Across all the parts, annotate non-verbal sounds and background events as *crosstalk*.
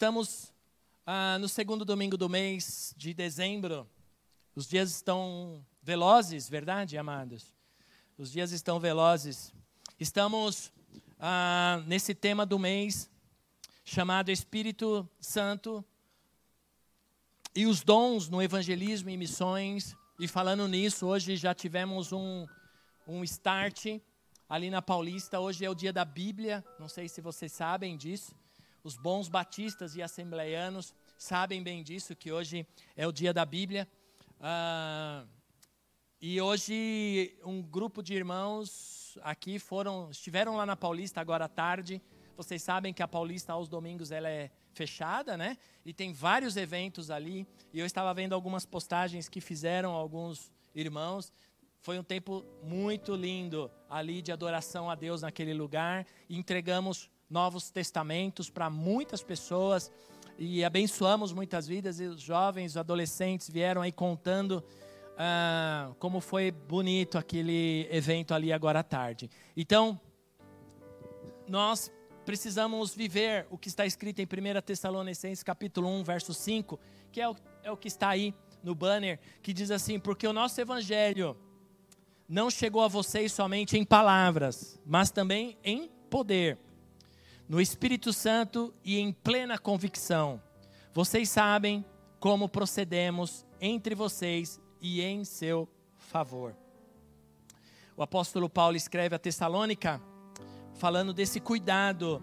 Estamos ah, no segundo domingo do mês de dezembro. Os dias estão velozes, verdade, amados? Os dias estão velozes. Estamos ah, nesse tema do mês chamado Espírito Santo e os dons no evangelismo e missões. E falando nisso, hoje já tivemos um, um start ali na Paulista. Hoje é o dia da Bíblia, não sei se vocês sabem disso. Os bons batistas e assembleianos sabem bem disso, que hoje é o dia da Bíblia. Ah, e hoje um grupo de irmãos aqui foram, estiveram lá na Paulista agora à tarde. Vocês sabem que a Paulista aos domingos ela é fechada, né? E tem vários eventos ali. E eu estava vendo algumas postagens que fizeram alguns irmãos. Foi um tempo muito lindo ali de adoração a Deus naquele lugar. Entregamos novos testamentos para muitas pessoas e abençoamos muitas vidas. E os jovens, os adolescentes vieram aí contando ah, como foi bonito aquele evento ali agora à tarde. Então, nós precisamos viver o que está escrito em 1 Tessalonicenses capítulo 1, verso 5, que é o, é o que está aí no banner, que diz assim: Porque o nosso evangelho não chegou a vocês somente em palavras, mas também em poder no Espírito Santo e em plena convicção. Vocês sabem como procedemos entre vocês e em seu favor. O apóstolo Paulo escreve a Tessalônica falando desse cuidado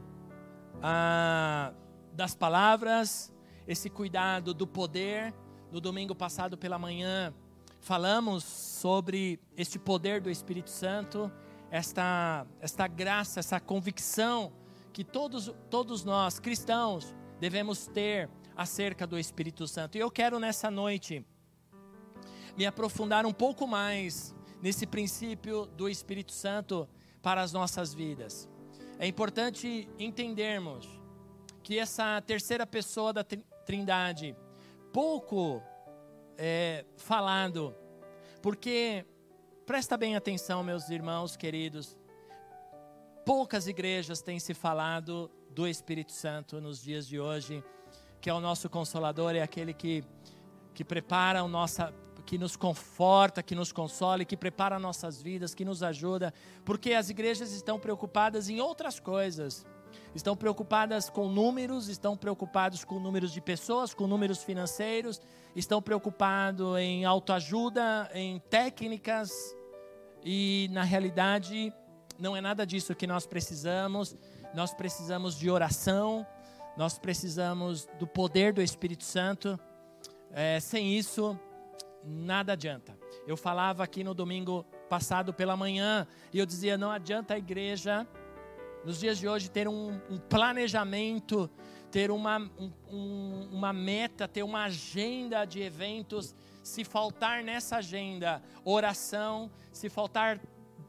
ah, das palavras, esse cuidado do poder. No domingo passado pela manhã falamos sobre este poder do Espírito Santo, esta, esta graça, essa convicção que todos, todos nós, cristãos, devemos ter acerca do Espírito Santo. E eu quero nessa noite me aprofundar um pouco mais nesse princípio do Espírito Santo para as nossas vidas. É importante entendermos que essa terceira pessoa da Trindade, pouco é, falado, porque presta bem atenção, meus irmãos queridos, poucas igrejas têm se falado do Espírito Santo nos dias de hoje, que é o nosso consolador, é aquele que, que prepara o nossa, que nos conforta, que nos consola, que prepara nossas vidas, que nos ajuda, porque as igrejas estão preocupadas em outras coisas. Estão preocupadas com números, estão preocupados com números de pessoas, com números financeiros, estão preocupados em autoajuda, em técnicas, e na realidade não é nada disso que nós precisamos. Nós precisamos de oração, nós precisamos do poder do Espírito Santo. É, sem isso, nada adianta. Eu falava aqui no domingo passado pela manhã e eu dizia: não adianta a igreja, nos dias de hoje, ter um, um planejamento, ter uma, um, uma meta, ter uma agenda de eventos. Se faltar nessa agenda oração, se faltar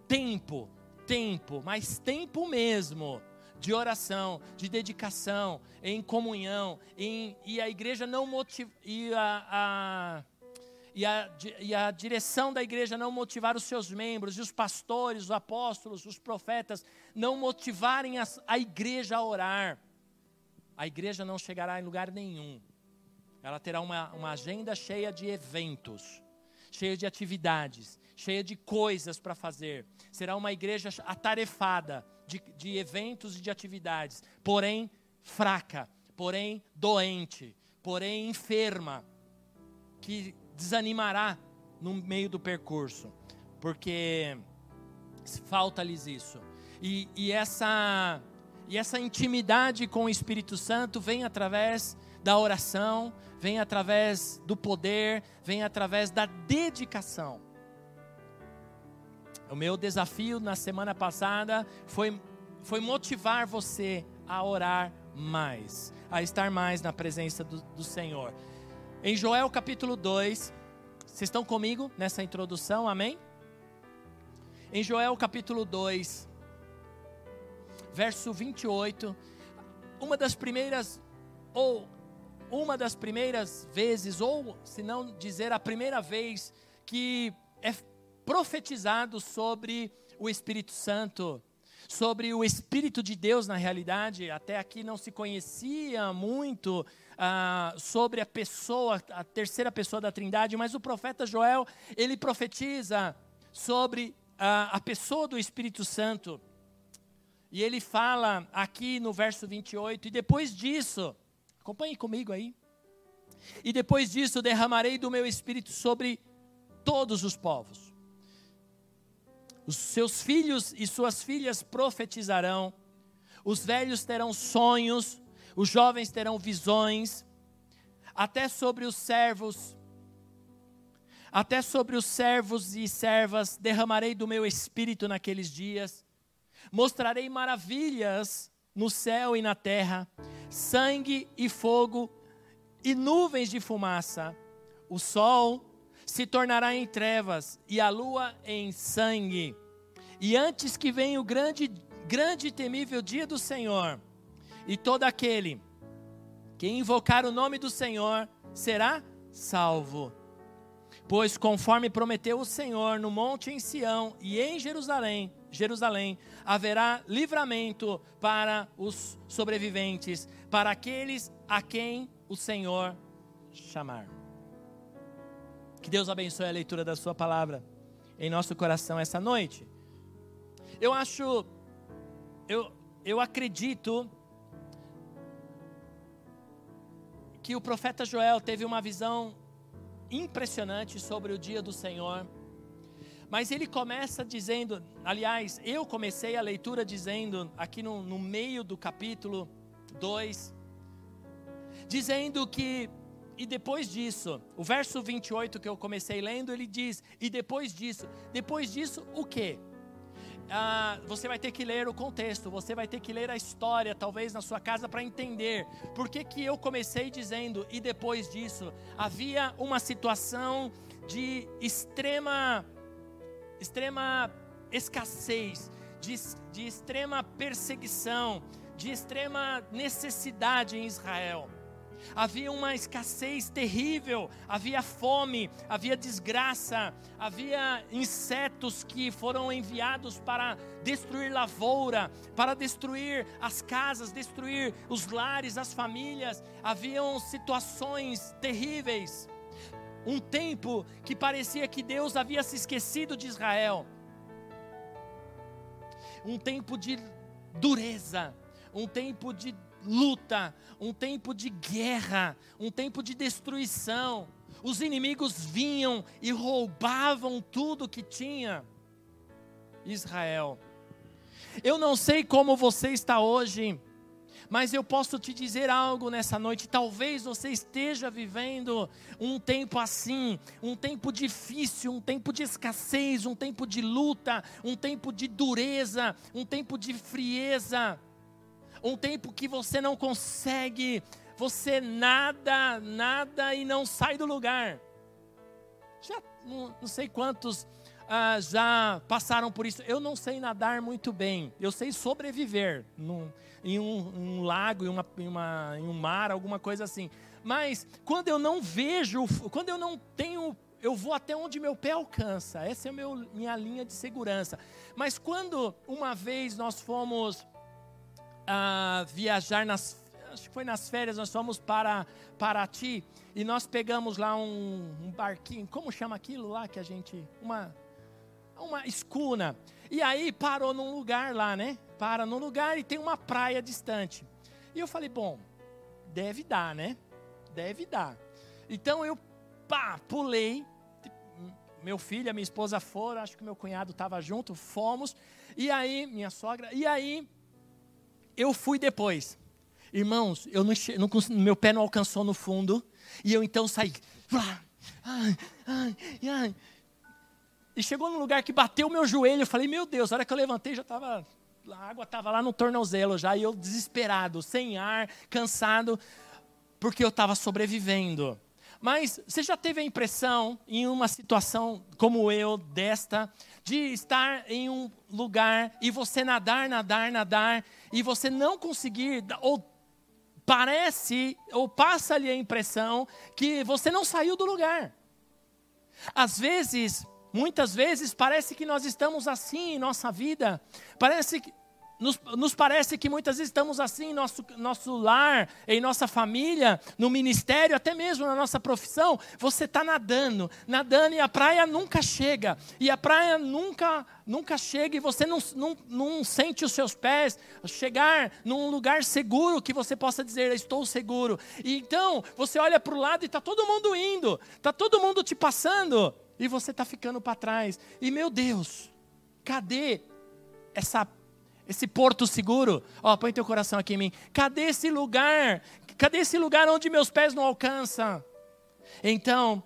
tempo, tempo, mas tempo mesmo de oração, de dedicação, em comunhão, em, e a igreja não motiva, e a, a, e, a, e a direção da igreja não motivar os seus membros, e os pastores, os apóstolos, os profetas, não motivarem a, a igreja a orar, a igreja não chegará em lugar nenhum. Ela terá uma, uma agenda cheia de eventos, cheia de atividades, cheia de coisas para fazer. Será uma igreja atarefada de, de eventos e de atividades, porém fraca, porém doente, porém enferma, que desanimará no meio do percurso, porque falta-lhes isso. E, e, essa, e essa intimidade com o Espírito Santo vem através da oração, vem através do poder, vem através da dedicação. O meu desafio na semana passada foi, foi motivar você a orar mais, a estar mais na presença do, do Senhor. Em Joel capítulo 2, vocês estão comigo nessa introdução, amém? Em Joel capítulo 2, verso 28, uma das primeiras, ou uma das primeiras vezes, ou se não dizer a primeira vez, que é profetizado sobre o Espírito Santo, sobre o Espírito de Deus na realidade. Até aqui não se conhecia muito ah, sobre a pessoa, a terceira pessoa da Trindade, mas o profeta Joel ele profetiza sobre ah, a pessoa do Espírito Santo. E ele fala aqui no verso 28, e depois disso, acompanhe comigo aí. E depois disso derramarei do meu espírito sobre todos os povos. Os seus filhos e suas filhas profetizarão, os velhos terão sonhos, os jovens terão visões, até sobre os servos, até sobre os servos e servas derramarei do meu espírito naqueles dias, mostrarei maravilhas no céu e na terra, sangue e fogo e nuvens de fumaça. O sol se tornará em trevas e a lua em sangue. E antes que venha o grande, grande e temível dia do Senhor, e todo aquele que invocar o nome do Senhor será salvo. Pois conforme prometeu o Senhor no monte em Sião e em Jerusalém, Jerusalém, haverá livramento para os sobreviventes, para aqueles a quem o Senhor chamar. Que Deus abençoe a leitura da Sua palavra em nosso coração essa noite. Eu acho, eu, eu acredito que o profeta Joel teve uma visão impressionante sobre o dia do Senhor. Mas ele começa dizendo, aliás, eu comecei a leitura dizendo, aqui no, no meio do capítulo 2, dizendo que e depois disso, o verso 28 que eu comecei lendo, ele diz: E depois disso, depois disso, o que? Ah, você vai ter que ler o contexto, você vai ter que ler a história, talvez na sua casa, para entender por que, que eu comecei dizendo, e depois disso, havia uma situação de extrema, extrema escassez, de, de extrema perseguição, de extrema necessidade em Israel havia uma escassez terrível, havia fome, havia desgraça, havia insetos que foram enviados para destruir lavoura, para destruir as casas, destruir os lares, as famílias, haviam situações terríveis. Um tempo que parecia que Deus havia se esquecido de Israel. Um tempo de dureza, um tempo de luta, um tempo de guerra, um tempo de destruição. Os inimigos vinham e roubavam tudo que tinha. Israel. Eu não sei como você está hoje, mas eu posso te dizer algo nessa noite. Talvez você esteja vivendo um tempo assim, um tempo difícil, um tempo de escassez, um tempo de luta, um tempo de dureza, um tempo de frieza um tempo que você não consegue, você nada, nada e não sai do lugar. Já não, não sei quantos ah, já passaram por isso. Eu não sei nadar muito bem, eu sei sobreviver num, em um, um lago, em, uma, em, uma, em um mar, alguma coisa assim. Mas quando eu não vejo, quando eu não tenho eu vou até onde meu pé alcança. Essa é a minha linha de segurança. Mas quando uma vez nós fomos a viajar nas acho que foi nas férias, nós fomos para Paraty e nós pegamos lá um, um, barquinho, como chama aquilo lá que a gente, uma uma escuna. E aí parou num lugar lá, né? Para num lugar e tem uma praia distante. E eu falei, bom, deve dar, né? Deve dar. Então eu pá, pulei. Meu filho, a minha esposa foram, acho que meu cunhado estava junto, fomos. E aí, minha sogra, e aí eu fui depois. Irmãos, eu não, não, meu pé não alcançou no fundo. E eu então saí. E chegou num lugar que bateu o meu joelho. Eu falei, meu Deus, a hora que eu levantei já estava. A água estava lá no tornozelo já. E eu desesperado, sem ar, cansado, porque eu estava sobrevivendo. Mas você já teve a impressão, em uma situação como eu, desta, de estar em um lugar e você nadar, nadar, nadar, e você não conseguir, ou parece, ou passa-lhe a impressão que você não saiu do lugar. Às vezes, muitas vezes, parece que nós estamos assim em nossa vida, parece que nos, nos, parece que muitas vezes estamos assim em nosso, nosso lar, em nossa família, no ministério, até mesmo na nossa profissão. Você está nadando, nadando e a praia nunca chega. E a praia nunca, nunca chega e você não, não, não sente os seus pés chegar num lugar seguro que você possa dizer, estou seguro. E então você olha para o lado e está todo mundo indo, está todo mundo te passando e você está ficando para trás. E meu Deus, cadê essa esse porto seguro. Ó, põe teu coração aqui em mim. Cadê esse lugar? Cadê esse lugar onde meus pés não alcançam? Então,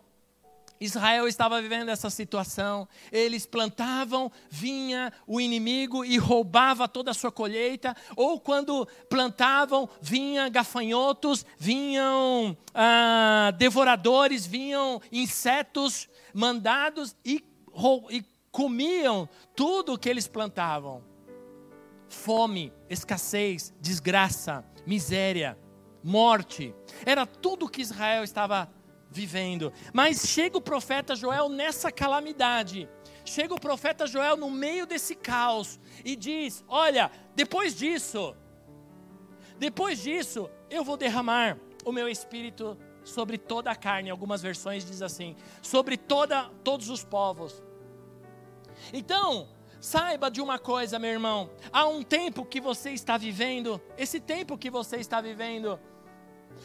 Israel estava vivendo essa situação. Eles plantavam, vinha o inimigo e roubava toda a sua colheita. Ou quando plantavam, vinha gafanhotos, vinham ah, devoradores, vinham insetos mandados e, e comiam tudo o que eles plantavam fome, escassez, desgraça, miséria, morte. Era tudo que Israel estava vivendo. Mas chega o profeta Joel nessa calamidade. Chega o profeta Joel no meio desse caos e diz: Olha, depois disso, depois disso, eu vou derramar o meu espírito sobre toda a carne. Algumas versões diz assim: sobre toda, todos os povos. Então, Saiba de uma coisa, meu irmão: há um tempo que você está vivendo, esse tempo que você está vivendo,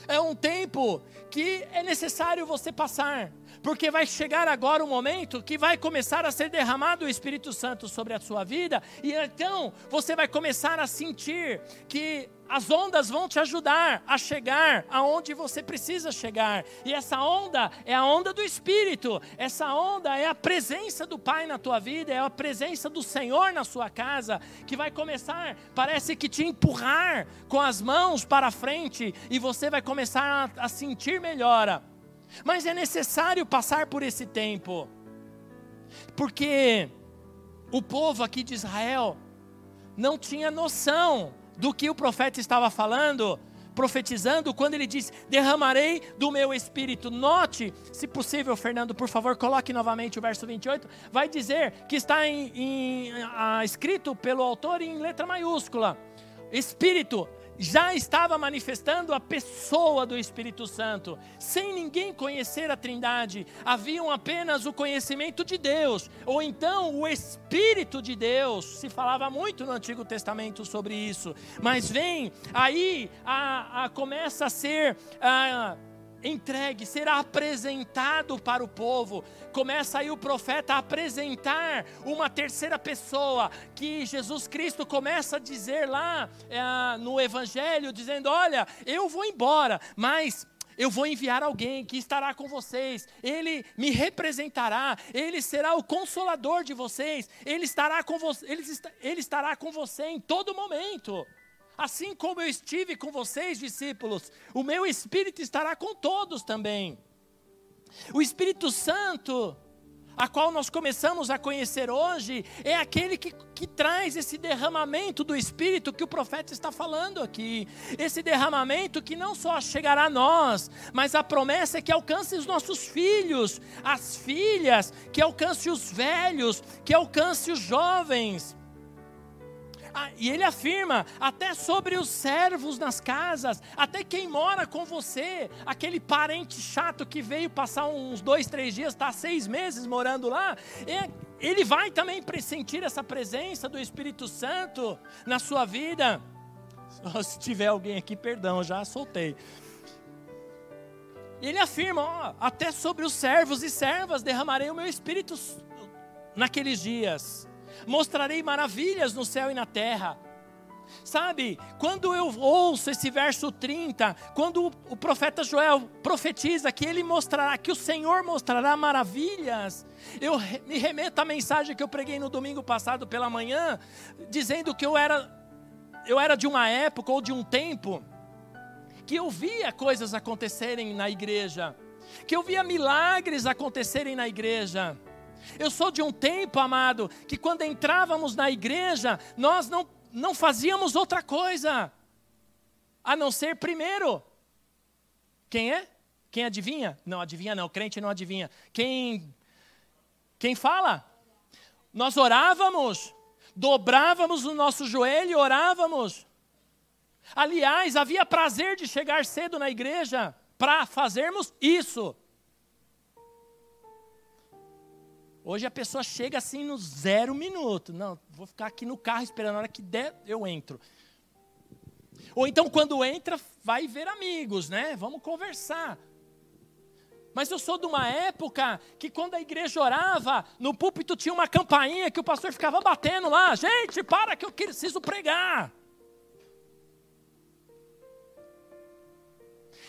é um tempo que é necessário você passar, porque vai chegar agora o momento que vai começar a ser derramado o Espírito Santo sobre a sua vida, e então você vai começar a sentir que as ondas vão te ajudar a chegar aonde você precisa chegar. E essa onda é a onda do Espírito. Essa onda é a presença do Pai na tua vida, é a presença do Senhor na sua casa, que vai começar, parece que te empurrar com as mãos para frente e você vai começar a, a sentir melhora. Mas é necessário passar por esse tempo. Porque o povo aqui de Israel não tinha noção do que o profeta estava falando, profetizando, quando ele diz: Derramarei do meu espírito. Note, se possível, Fernando, por favor, coloque novamente o verso 28. Vai dizer que está em, em, escrito pelo autor em letra maiúscula: Espírito, já estava manifestando a pessoa do Espírito Santo, sem ninguém conhecer a Trindade, haviam apenas o conhecimento de Deus, ou então o Espírito de Deus, se falava muito no Antigo Testamento sobre isso, mas vem, aí a, a começa a ser. A, entregue, será apresentado para o povo. Começa aí o profeta a apresentar uma terceira pessoa, que Jesus Cristo começa a dizer lá é, no Evangelho, dizendo: Olha, eu vou embora, mas eu vou enviar alguém que estará com vocês, ele me representará, ele será o consolador de vocês, ele estará com, vo ele, ele estará com você em todo momento. Assim como eu estive com vocês, discípulos, o meu Espírito estará com todos também. O Espírito Santo, a qual nós começamos a conhecer hoje, é aquele que, que traz esse derramamento do Espírito que o profeta está falando aqui. Esse derramamento que não só chegará a nós, mas a promessa é que alcance os nossos filhos, as filhas, que alcance os velhos, que alcance os jovens. E ele afirma, até sobre os servos nas casas, até quem mora com você, aquele parente chato que veio passar uns dois, três dias, está seis meses morando lá, ele vai também pressentir essa presença do Espírito Santo na sua vida. *laughs* Se tiver alguém aqui, perdão, já soltei. Ele afirma: ó, até sobre os servos e servas derramarei o meu espírito naqueles dias mostrarei maravilhas no céu e na terra. Sabe, quando eu ouço esse verso 30, quando o profeta Joel profetiza que ele mostrará, que o Senhor mostrará maravilhas, eu me remeto à mensagem que eu preguei no domingo passado pela manhã, dizendo que eu era, eu era de uma época ou de um tempo que eu via coisas acontecerem na igreja, que eu via milagres acontecerem na igreja. Eu sou de um tempo, amado, que quando entrávamos na igreja, nós não não fazíamos outra coisa a não ser primeiro. Quem é? Quem adivinha? Não adivinha não, crente não adivinha. Quem quem fala? Nós orávamos, dobrávamos o nosso joelho e orávamos. Aliás, havia prazer de chegar cedo na igreja para fazermos isso. Hoje a pessoa chega assim no zero minuto. Não, vou ficar aqui no carro esperando a hora que der, eu entro. Ou então, quando entra, vai ver amigos, né? Vamos conversar. Mas eu sou de uma época que quando a igreja orava, no púlpito tinha uma campainha que o pastor ficava batendo lá. Gente, para que eu preciso pregar.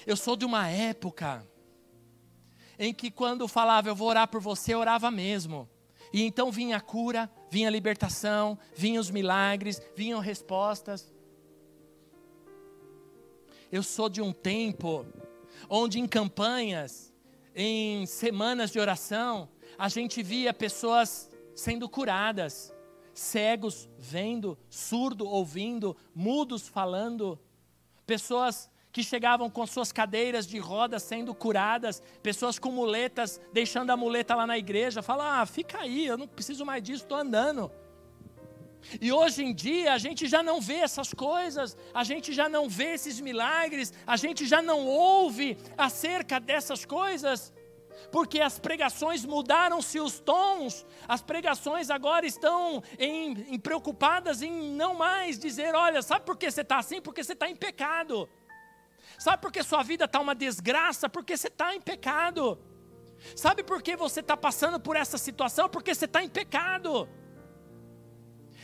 Eu sou de uma época em que quando falava eu vou orar por você, orava mesmo. E então vinha a cura, vinha a libertação, vinham os milagres, vinham respostas. Eu sou de um tempo onde em campanhas, em semanas de oração, a gente via pessoas sendo curadas, cegos vendo, surdo ouvindo, mudos falando, pessoas que chegavam com suas cadeiras de rodas sendo curadas, pessoas com muletas, deixando a muleta lá na igreja, fala: ah, fica aí, eu não preciso mais disso, estou andando. E hoje em dia a gente já não vê essas coisas, a gente já não vê esses milagres, a gente já não ouve acerca dessas coisas, porque as pregações mudaram-se os tons, as pregações agora estão em, em preocupadas em não mais dizer: olha, sabe por que você está assim? Porque você está em pecado. Sabe por que sua vida está uma desgraça? Porque você está em pecado. Sabe por que você está passando por essa situação? Porque você está em pecado.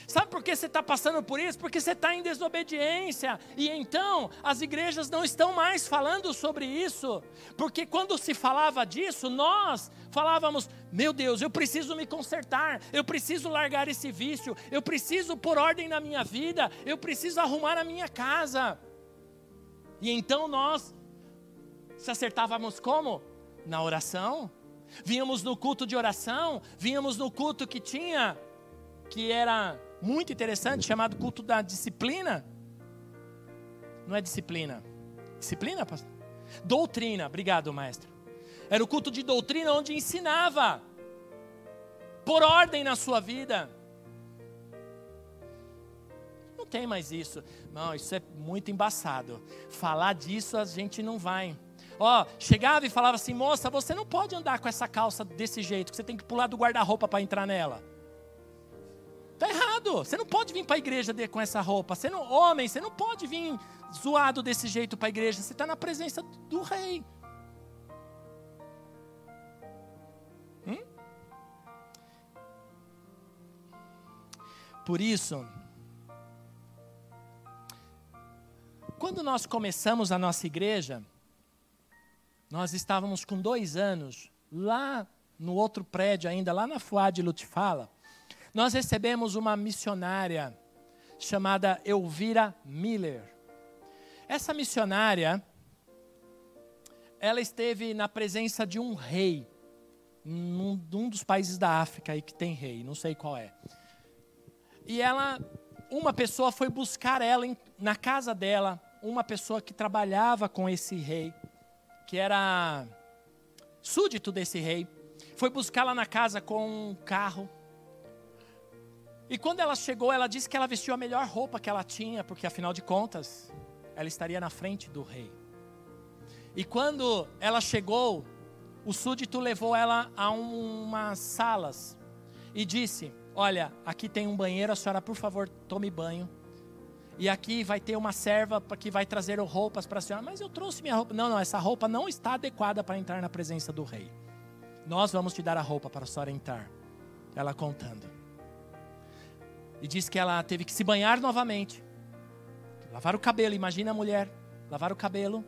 Sabe por que você está passando por isso? Porque você está em desobediência. E então as igrejas não estão mais falando sobre isso. Porque quando se falava disso, nós falávamos: meu Deus, eu preciso me consertar, eu preciso largar esse vício, eu preciso pôr ordem na minha vida, eu preciso arrumar a minha casa. E então nós se acertávamos como? Na oração. Vínhamos no culto de oração, vínhamos no culto que tinha, que era muito interessante, chamado culto da disciplina. Não é disciplina. Disciplina, pastor? Doutrina, obrigado, mestre. Era o culto de doutrina onde ensinava, por ordem na sua vida. Não tem mais isso. Não, isso é muito embaçado. Falar disso a gente não vai. Ó, chegava e falava assim, moça, você não pode andar com essa calça desse jeito, que você tem que pular do guarda-roupa para entrar nela. Tá errado. Você não pode vir para a igreja com essa roupa. Você não, homem, você não pode vir zoado desse jeito para a igreja. Você está na presença do rei. Hum? Por isso, Quando nós começamos a nossa igreja, nós estávamos com dois anos, lá no outro prédio ainda, lá na Fuad Lutifala, nós recebemos uma missionária chamada Elvira Miller. Essa missionária, ela esteve na presença de um rei, num, dos países da África aí que tem rei, não sei qual é. E ela, uma pessoa foi buscar ela em, na casa dela, uma pessoa que trabalhava com esse rei, que era súdito desse rei, foi buscá-la na casa com um carro. E quando ela chegou, ela disse que ela vestiu a melhor roupa que ela tinha, porque afinal de contas, ela estaria na frente do rei. E quando ela chegou, o súdito levou ela a um, umas salas e disse: Olha, aqui tem um banheiro, a senhora, por favor, tome banho e aqui vai ter uma serva que vai trazer roupas para a senhora. Mas eu trouxe minha roupa. Não, não, essa roupa não está adequada para entrar na presença do rei. Nós vamos te dar a roupa para a senhora entrar. Ela contando. E diz que ela teve que se banhar novamente. Lavar o cabelo, imagina a mulher. Lavar o cabelo.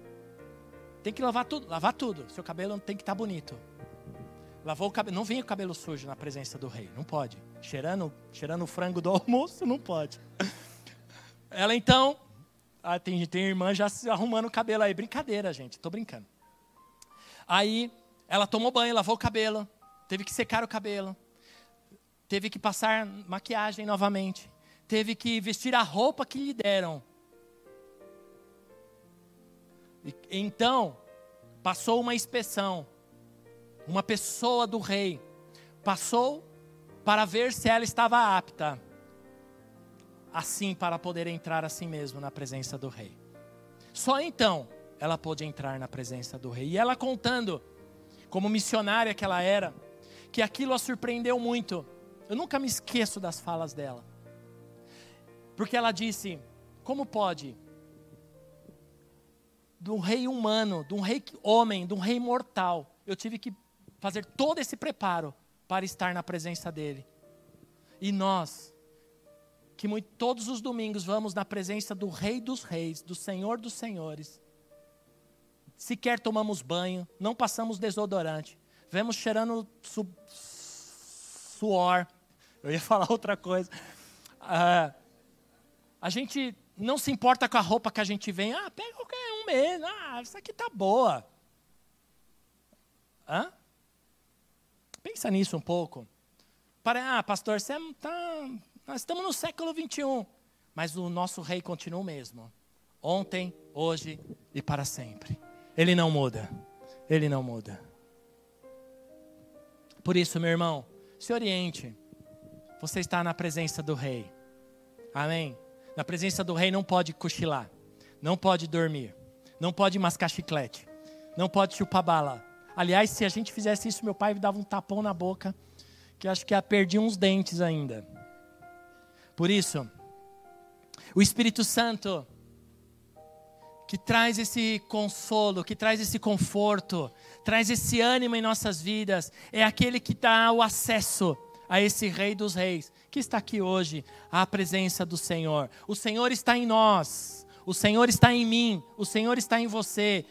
Tem que lavar tudo, lavar tudo. Seu cabelo tem que estar tá bonito. Lavou o cabelo, não vem o cabelo sujo na presença do rei, não pode. Cheirando, cheirando o frango do *laughs* almoço, não pode. Ela então, ah, tem, tem irmã já se arrumando o cabelo aí, brincadeira, gente, tô brincando. Aí ela tomou banho, lavou o cabelo, teve que secar o cabelo, teve que passar maquiagem novamente, teve que vestir a roupa que lhe deram. E, então, passou uma inspeção uma pessoa do rei, passou para ver se ela estava apta, assim para poder entrar assim mesmo na presença do rei. Só então ela pôde entrar na presença do rei. E ela contando, como missionária que ela era, que aquilo a surpreendeu muito. Eu nunca me esqueço das falas dela. Porque ela disse: Como pode? De um rei humano, de um rei homem, de um rei mortal, eu tive que fazer todo esse preparo para estar na presença dEle. E nós, que muito, todos os domingos vamos na presença do Rei dos Reis, do Senhor dos Senhores, sequer tomamos banho, não passamos desodorante, vemos cheirando su, suor. Eu ia *laughs* falar outra coisa. Uh, a gente não se importa com a roupa que a gente vem. Ah, pega qualquer um mesmo. Ah, isso aqui tá boa. Hã? Pensa nisso um pouco. Para, ah, pastor, você tá, nós estamos no século 21, mas o nosso rei continua o mesmo. Ontem, hoje e para sempre. Ele não muda. Ele não muda. Por isso, meu irmão, se oriente. Você está na presença do rei. Amém? Na presença do rei não pode cochilar, não pode dormir, não pode mascar chiclete, não pode chupar bala, Aliás, se a gente fizesse isso, meu pai dava um tapão na boca, que acho que ia perder uns dentes ainda. Por isso, o Espírito Santo, que traz esse consolo, que traz esse conforto, traz esse ânimo em nossas vidas, é aquele que dá o acesso a esse Rei dos Reis, que está aqui hoje, à presença do Senhor. O Senhor está em nós, o Senhor está em mim, o Senhor está em você,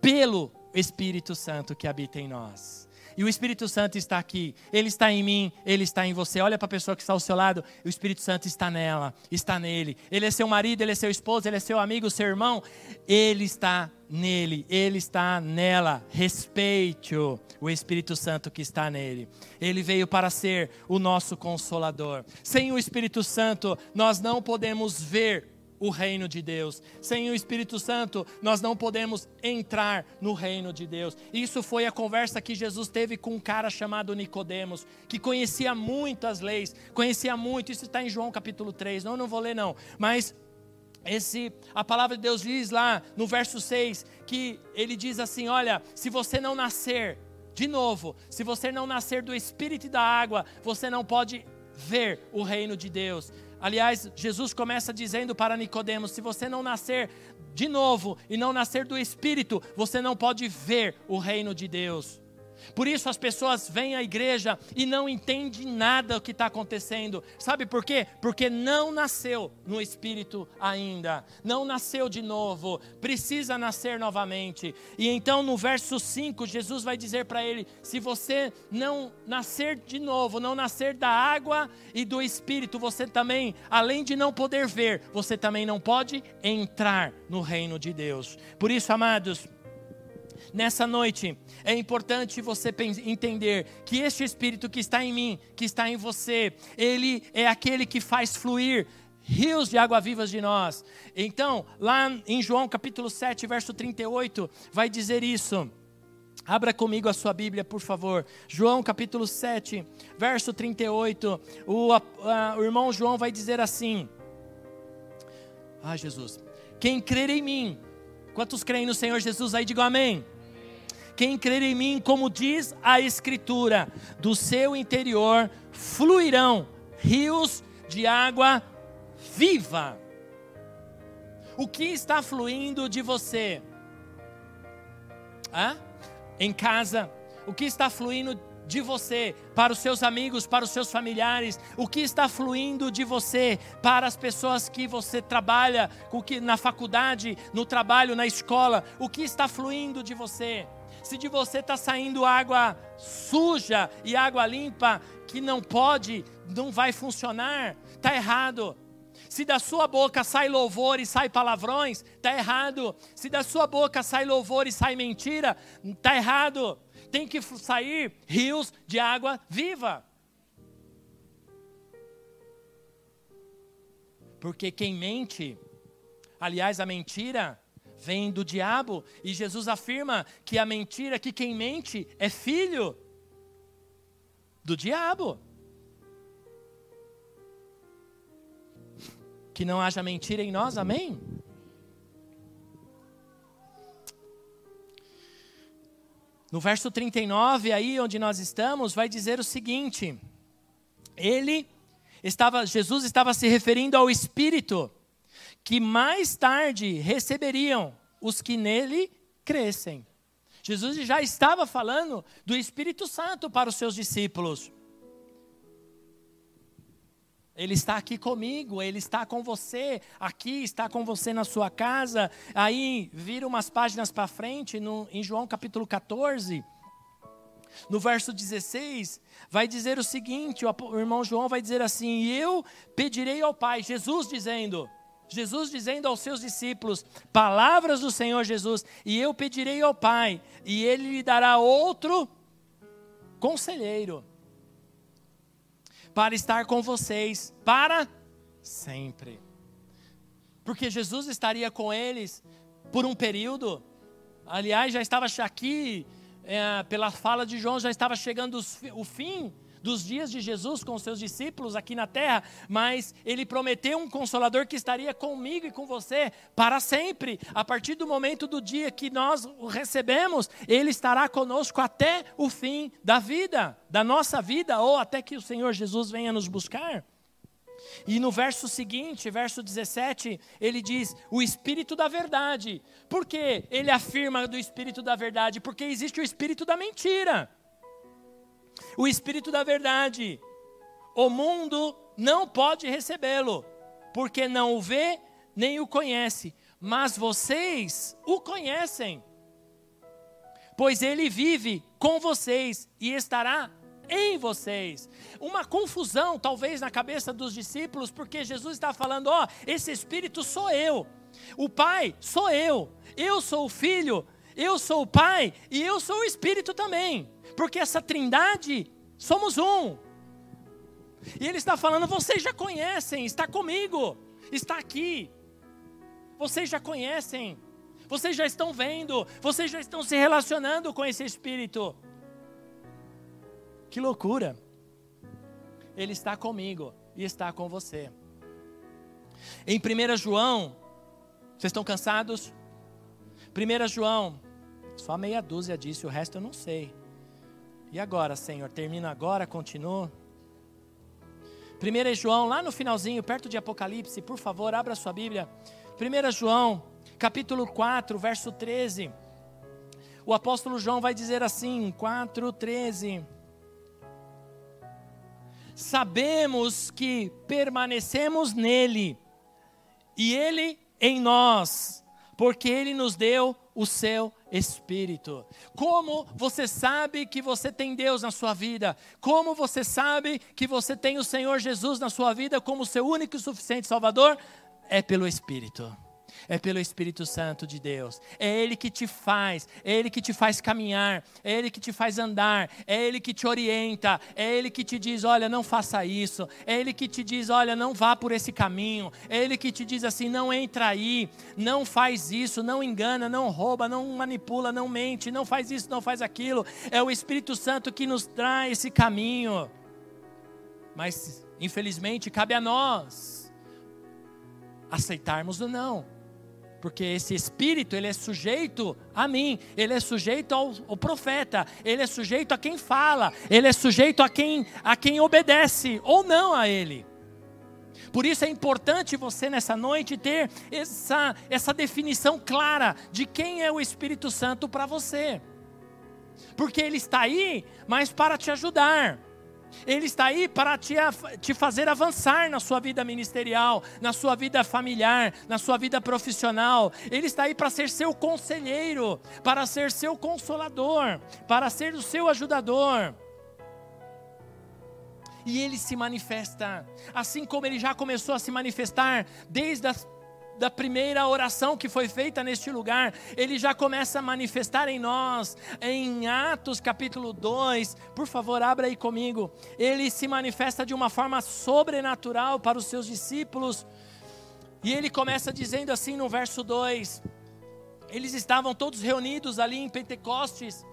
pelo Espírito Santo que habita em nós. E o Espírito Santo está aqui, ele está em mim, ele está em você. Olha para a pessoa que está ao seu lado, o Espírito Santo está nela, está nele. Ele é seu marido, ele é seu esposo, ele é seu amigo, seu irmão. Ele está nele, ele está nela. Respeite-o, o Espírito Santo que está nele. Ele veio para ser o nosso consolador. Sem o Espírito Santo, nós não podemos ver o reino de Deus. Sem o Espírito Santo, nós não podemos entrar no reino de Deus. Isso foi a conversa que Jesus teve com um cara chamado Nicodemos, que conhecia muitas leis, conhecia muito. Isso está em João capítulo 3. Não, não vou ler não, mas esse a palavra de Deus diz lá no verso 6 que ele diz assim: "Olha, se você não nascer de novo, se você não nascer do espírito e da água, você não pode ver o reino de Deus. Aliás, Jesus começa dizendo para Nicodemos: se você não nascer de novo e não nascer do Espírito, você não pode ver o reino de Deus. Por isso as pessoas vêm à igreja e não entendem nada do que está acontecendo. Sabe por quê? Porque não nasceu no Espírito ainda. Não nasceu de novo. Precisa nascer novamente. E então no verso 5, Jesus vai dizer para ele: se você não nascer de novo, não nascer da água e do Espírito, você também, além de não poder ver, você também não pode entrar no reino de Deus. Por isso, amados, Nessa noite, é importante você entender que este Espírito que está em mim, que está em você, ele é aquele que faz fluir rios de água vivas de nós. Então, lá em João capítulo 7, verso 38, vai dizer isso. Abra comigo a sua Bíblia, por favor. João capítulo 7, verso 38. O, a, a, o irmão João vai dizer assim: Ah, Jesus. Quem crer em mim, quantos creem no Senhor Jesus aí, digam amém. Quem crer em mim, como diz a Escritura, do seu interior fluirão rios de água viva. O que está fluindo de você? Hã? Em casa, o que está fluindo de você para os seus amigos, para os seus familiares? O que está fluindo de você para as pessoas que você trabalha, com que na faculdade, no trabalho, na escola? O que está fluindo de você? Se de você está saindo água suja e água limpa que não pode, não vai funcionar, está errado. Se da sua boca sai louvor e sai palavrões, está errado. Se da sua boca sai louvor e sai mentira, está errado. Tem que sair rios de água viva. Porque quem mente, aliás, a mentira vem do diabo, e Jesus afirma que a mentira, que quem mente é filho do diabo. que não haja mentira em nós, amém? No verso 39, aí onde nós estamos, vai dizer o seguinte: Ele estava, Jesus estava se referindo ao Espírito que mais tarde receberiam os que nele crescem. Jesus já estava falando do Espírito Santo para os seus discípulos. Ele está aqui comigo, Ele está com você, aqui está com você na sua casa. Aí, vira umas páginas para frente, no, em João capítulo 14, no verso 16, vai dizer o seguinte: o, irmão João vai dizer assim: Eu pedirei ao Pai, Jesus dizendo, Jesus dizendo aos seus discípulos, palavras do Senhor Jesus, e eu pedirei ao Pai, e Ele lhe dará outro conselheiro para estar com vocês para sempre. Porque Jesus estaria com eles por um período. Aliás, já estava aqui, é, pela fala de João, já estava chegando o fim dos dias de Jesus com os seus discípulos aqui na terra, mas ele prometeu um consolador que estaria comigo e com você para sempre. A partir do momento do dia que nós o recebemos, ele estará conosco até o fim da vida, da nossa vida, ou até que o Senhor Jesus venha nos buscar. E no verso seguinte, verso 17, ele diz: o Espírito da Verdade. Por que ele afirma do Espírito da Verdade? Porque existe o Espírito da mentira o Espírito da Verdade. O mundo não pode recebê-lo, porque não o vê nem o conhece, mas vocês o conhecem, pois ele vive com vocês e estará em vocês. Uma confusão, talvez, na cabeça dos discípulos, porque Jesus está falando: ó, oh, esse Espírito sou eu, o Pai sou eu, eu sou o Filho, eu sou o Pai e eu sou o Espírito também porque essa trindade somos um. E ele está falando: vocês já conhecem, está comigo, está aqui. Vocês já conhecem, vocês já estão vendo, vocês já estão se relacionando com esse Espírito. Que loucura! Ele está comigo e está com você. Em 1 João, vocês estão cansados? 1 João, só meia dúzia disse, o resto eu não sei. E agora, Senhor? Termina agora, continua? 1 João, lá no finalzinho, perto de Apocalipse, por favor, abra sua Bíblia. 1 João, capítulo 4, verso 13. O apóstolo João vai dizer assim, 4, 13. Sabemos que permanecemos nele, e ele em nós, porque ele nos deu o seu Espírito. Como você sabe que você tem Deus na sua vida? Como você sabe que você tem o Senhor Jesus na sua vida como seu único e suficiente Salvador? É pelo Espírito é pelo Espírito Santo de Deus. É Ele que te faz, é Ele que te faz caminhar, é Ele que te faz andar, é Ele que te orienta, é Ele que te diz: olha, não faça isso, é Ele que te diz: olha, não vá por esse caminho, é Ele que te diz assim: não entra aí, não faz isso, não engana, não rouba, não manipula, não mente, não faz isso, não faz aquilo. É o Espírito Santo que nos traz esse caminho. Mas, infelizmente, cabe a nós aceitarmos ou não. Porque esse espírito, ele é sujeito a mim, ele é sujeito ao, ao, profeta, ele é sujeito a quem fala, ele é sujeito a quem, a quem obedece ou não a ele. Por isso é importante você nessa noite ter essa, essa definição clara de quem é o Espírito Santo para você. porque Ele está aí, mas para te ajudar. Ele está aí para te, te fazer avançar na sua vida ministerial, na sua vida familiar, na sua vida profissional. Ele está aí para ser seu conselheiro, para ser seu consolador, para ser o seu ajudador. E ele se manifesta, assim como ele já começou a se manifestar desde as da primeira oração que foi feita neste lugar, ele já começa a manifestar em nós, em Atos capítulo 2, por favor, abra aí comigo. Ele se manifesta de uma forma sobrenatural para os seus discípulos, e ele começa dizendo assim no verso 2: eles estavam todos reunidos ali em Pentecostes,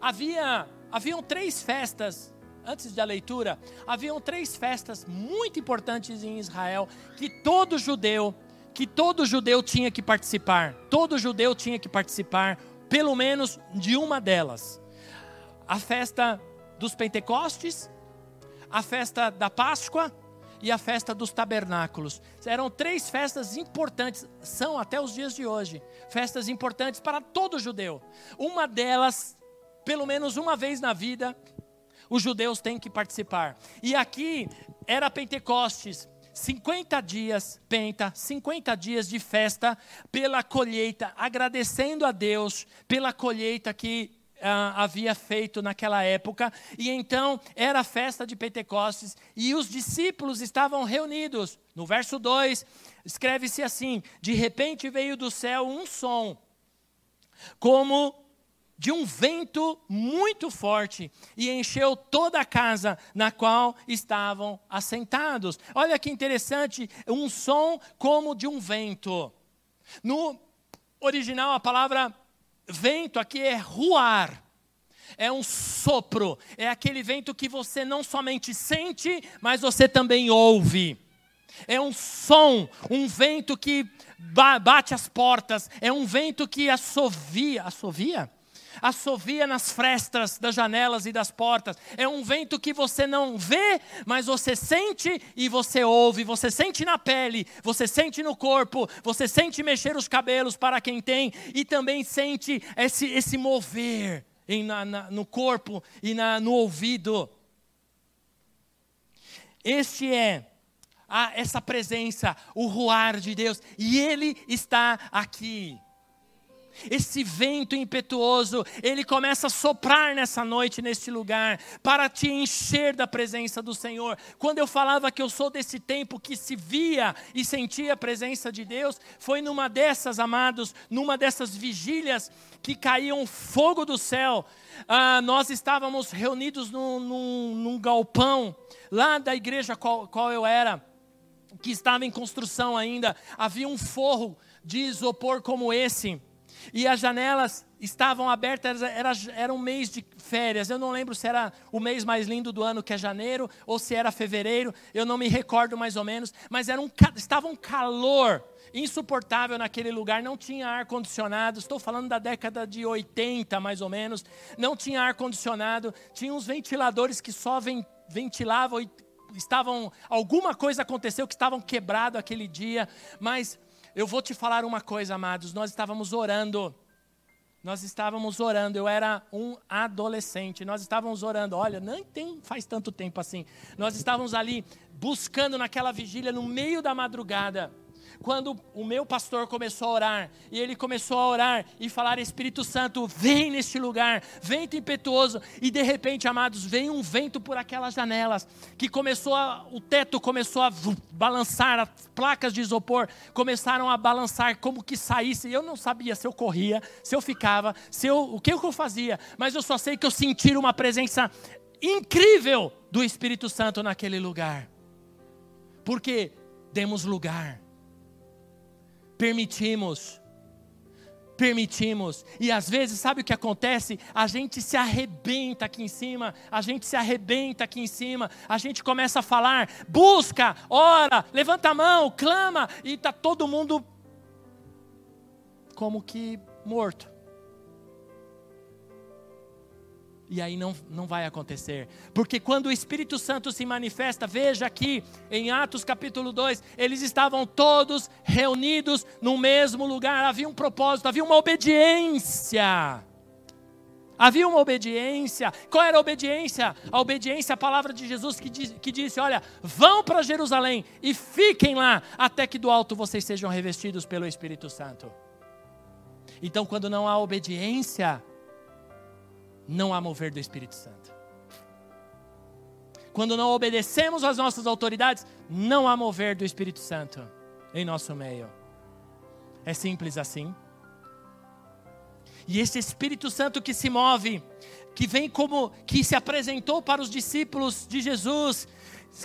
havia, haviam três festas antes da leitura, haviam três festas muito importantes em Israel que todo judeu que todo judeu tinha que participar. Todo judeu tinha que participar, pelo menos de uma delas. A festa dos Pentecostes, a festa da Páscoa e a festa dos tabernáculos. Eram três festas importantes, são até os dias de hoje, festas importantes para todo judeu. Uma delas, pelo menos uma vez na vida, os judeus têm que participar. E aqui era Pentecostes, 50 dias, penta, 50 dias de festa pela colheita, agradecendo a Deus pela colheita que ah, havia feito naquela época. E então era a festa de Pentecostes e os discípulos estavam reunidos. No verso 2, escreve-se assim: De repente veio do céu um som, como de um vento muito forte e encheu toda a casa na qual estavam assentados. Olha que interessante, um som como de um vento. No original, a palavra vento aqui é ruar. É um sopro, é aquele vento que você não somente sente, mas você também ouve. É um som, um vento que bate as portas, é um vento que assovia, assovia? Assovia nas frestas das janelas e das portas. É um vento que você não vê, mas você sente e você ouve. Você sente na pele, você sente no corpo, você sente mexer os cabelos para quem tem e também sente esse, esse mover em, na, na, no corpo e na, no ouvido. Este é essa presença, o ruar de Deus, e Ele está aqui esse vento impetuoso, ele começa a soprar nessa noite, neste lugar, para te encher da presença do Senhor. Quando eu falava que eu sou desse tempo que se via e sentia a presença de Deus, foi numa dessas, amados, numa dessas vigílias que caíam fogo do céu. Ah, nós estávamos reunidos num, num, num, galpão, lá da igreja qual, qual eu era, que estava em construção ainda. Havia um forro de isopor como esse e as janelas estavam abertas, era, era um mês de férias. Eu não lembro se era o mês mais lindo do ano, que é janeiro, ou se era fevereiro, eu não me recordo mais ou menos, mas era um, estava um calor insuportável naquele lugar, não tinha ar-condicionado, estou falando da década de 80 mais ou menos, não tinha ar-condicionado, tinha uns ventiladores que só ventilavam e estavam, alguma coisa aconteceu que estavam quebrados aquele dia, mas eu vou te falar uma coisa, amados. Nós estávamos orando. Nós estávamos orando. Eu era um adolescente. Nós estávamos orando. Olha, nem tem, faz tanto tempo assim. Nós estávamos ali buscando naquela vigília no meio da madrugada quando o meu pastor começou a orar, e ele começou a orar e falar: Espírito Santo, vem neste lugar, vento impetuoso, e de repente, amados, veio um vento por aquelas janelas, que começou a, o teto começou a balançar, as placas de isopor começaram a balançar, como que saísse. Eu não sabia se eu corria, se eu ficava, se eu, o que eu fazia, mas eu só sei que eu senti uma presença incrível do Espírito Santo naquele lugar, porque demos lugar permitimos. Permitimos. E às vezes, sabe o que acontece? A gente se arrebenta aqui em cima, a gente se arrebenta aqui em cima, a gente começa a falar, busca, ora, levanta a mão, clama, e está todo mundo como que morto. E aí não, não vai acontecer. Porque quando o Espírito Santo se manifesta, veja aqui em Atos capítulo 2, eles estavam todos reunidos no mesmo lugar, havia um propósito, havia uma obediência. Havia uma obediência. Qual era a obediência? A obediência à palavra de Jesus que, diz, que disse: Olha, vão para Jerusalém e fiquem lá até que do alto vocês sejam revestidos pelo Espírito Santo. Então, quando não há obediência, não há mover do Espírito Santo. Quando não obedecemos às nossas autoridades, não há mover do Espírito Santo em nosso meio. É simples assim. E esse Espírito Santo que se move, que vem como que se apresentou para os discípulos de Jesus,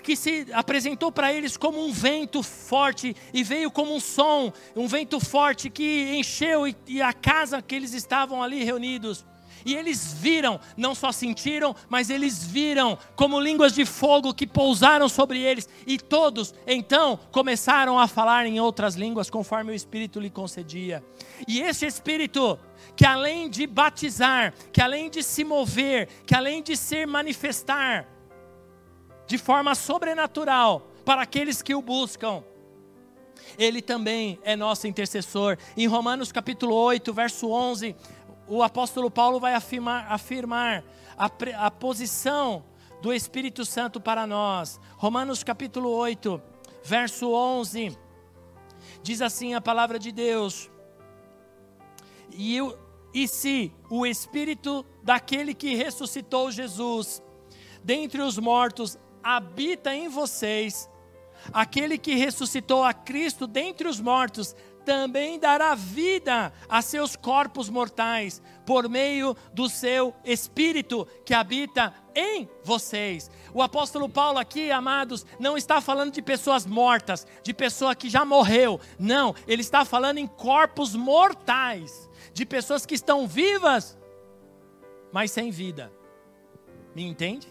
que se apresentou para eles como um vento forte e veio como um som, um vento forte que encheu e, e a casa que eles estavam ali reunidos. E eles viram, não só sentiram, mas eles viram como línguas de fogo que pousaram sobre eles. E todos, então, começaram a falar em outras línguas, conforme o Espírito lhe concedia. E esse Espírito, que além de batizar, que além de se mover, que além de ser manifestar de forma sobrenatural para aqueles que o buscam, ele também é nosso intercessor. Em Romanos capítulo 8, verso 11, o apóstolo Paulo vai afirmar, afirmar a, a posição do Espírito Santo para nós. Romanos capítulo 8, verso 11, diz assim a palavra de Deus: E, eu, e se o Espírito daquele que ressuscitou Jesus dentre os mortos habita em vocês, aquele que ressuscitou a Cristo dentre os mortos também dará vida a seus corpos mortais, por meio do seu Espírito que habita em vocês. O apóstolo Paulo aqui, amados, não está falando de pessoas mortas, de pessoa que já morreu. Não, ele está falando em corpos mortais, de pessoas que estão vivas, mas sem vida. Me entende?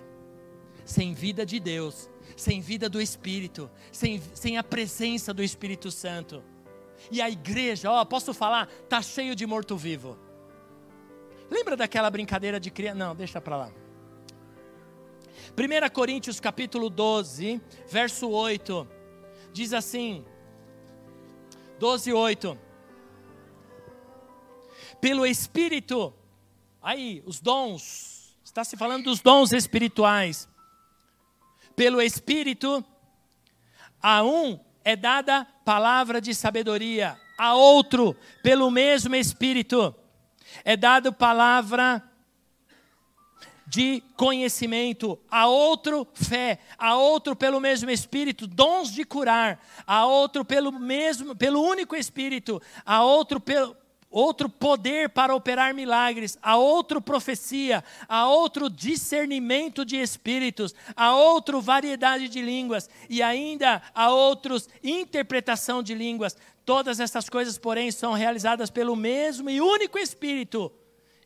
Sem vida de Deus, sem vida do Espírito, sem, sem a presença do Espírito Santo. E a igreja, ó, posso falar, tá cheio de morto-vivo. Lembra daquela brincadeira de criança? Não, deixa para lá. 1 Coríntios capítulo 12, verso 8, diz assim: 12, 8. Pelo Espírito, aí, os dons, está se falando dos dons espirituais. Pelo Espírito, a um é dada palavra de sabedoria, a outro, pelo mesmo Espírito, é dado palavra de conhecimento, a outro fé, a outro pelo mesmo espírito, dons de curar, a outro pelo mesmo, pelo único espírito, a outro pelo outro poder para operar milagres, a outro profecia, a outro discernimento de espíritos, a outro variedade de línguas e ainda a outros interpretação de línguas. Todas essas coisas, porém, são realizadas pelo mesmo e único espírito,